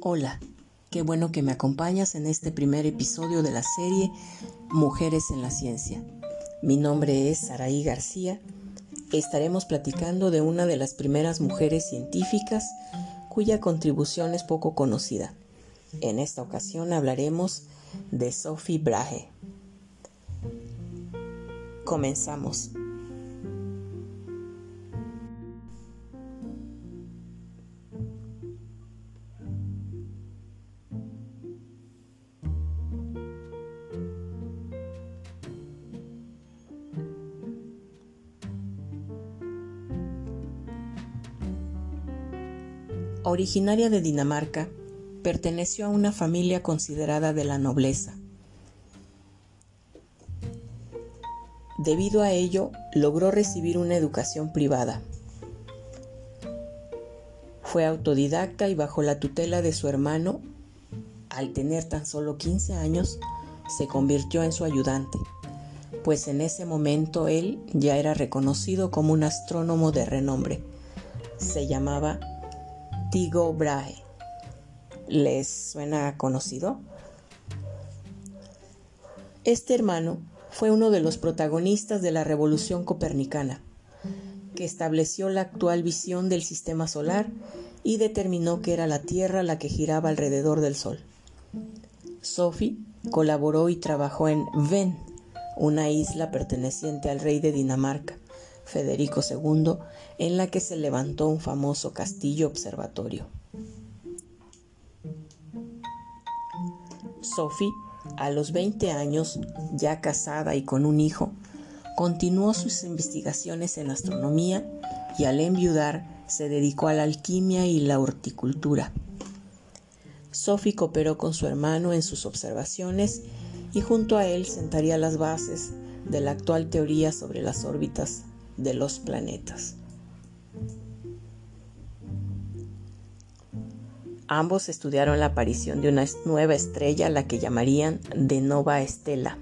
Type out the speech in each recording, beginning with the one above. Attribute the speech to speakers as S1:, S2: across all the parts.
S1: Hola, qué bueno que me acompañas en este primer episodio de la serie Mujeres en la Ciencia. Mi nombre es Saraí García. Estaremos platicando de una de las primeras mujeres científicas cuya contribución es poco conocida. En esta ocasión hablaremos de Sophie Brahe. Comenzamos. Originaria de Dinamarca, perteneció a una familia considerada de la nobleza. Debido a ello, logró recibir una educación privada. Fue autodidacta y bajo la tutela de su hermano, al tener tan solo 15 años, se convirtió en su ayudante, pues en ese momento él ya era reconocido como un astrónomo de renombre. Se llamaba Tycho Brahe. ¿Les suena conocido? Este hermano fue uno de los protagonistas de la Revolución Copernicana, que estableció la actual visión del sistema solar y determinó que era la Tierra la que giraba alrededor del Sol. Sophie colaboró y trabajó en Ven, una isla perteneciente al rey de Dinamarca, Federico II, en la que se levantó un famoso castillo observatorio. Sophie, a los 20 años, ya casada y con un hijo, continuó sus investigaciones en astronomía y al enviudar se dedicó a la alquimia y la horticultura. Sophie cooperó con su hermano en sus observaciones y junto a él sentaría las bases de la actual teoría sobre las órbitas de los planetas. Ambos estudiaron la aparición de una nueva estrella, la que llamarían de Nova Estela,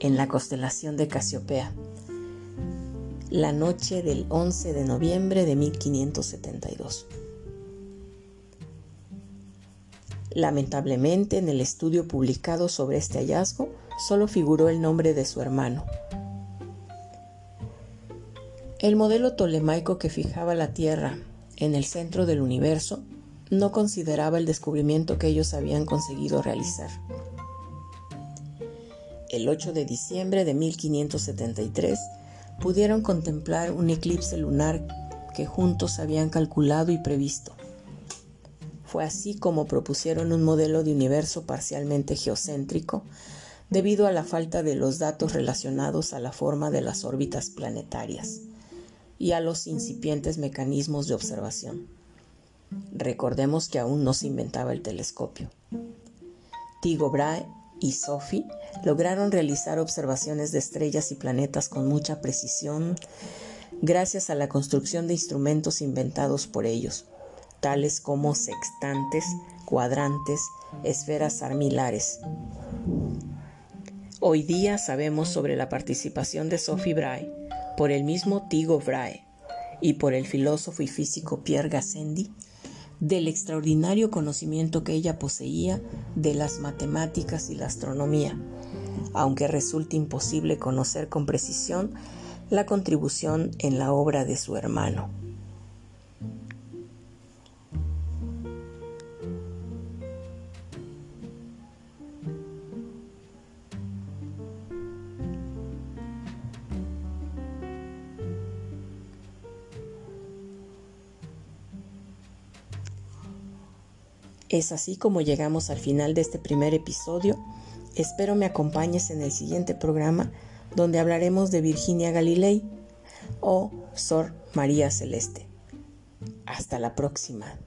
S1: en la constelación de Casiopea, la noche del 11 de noviembre de 1572. Lamentablemente, en el estudio publicado sobre este hallazgo, solo figuró el nombre de su hermano, el modelo tolemaico que fijaba la Tierra en el centro del universo no consideraba el descubrimiento que ellos habían conseguido realizar. El 8 de diciembre de 1573 pudieron contemplar un eclipse lunar que juntos habían calculado y previsto. Fue así como propusieron un modelo de universo parcialmente geocéntrico debido a la falta de los datos relacionados a la forma de las órbitas planetarias y a los incipientes mecanismos de observación. Recordemos que aún no se inventaba el telescopio. Tycho Brahe y Sophie lograron realizar observaciones de estrellas y planetas con mucha precisión gracias a la construcción de instrumentos inventados por ellos, tales como sextantes, cuadrantes, esferas armilares. Hoy día sabemos sobre la participación de Sophie Brahe por el mismo Tycho Brahe y por el filósofo y físico Pierre Gassendi del extraordinario conocimiento que ella poseía de las matemáticas y la astronomía, aunque resulta imposible conocer con precisión la contribución en la obra de su hermano. Es así como llegamos al final de este primer episodio. Espero me acompañes en el siguiente programa donde hablaremos de Virginia Galilei o Sor María Celeste. Hasta la próxima.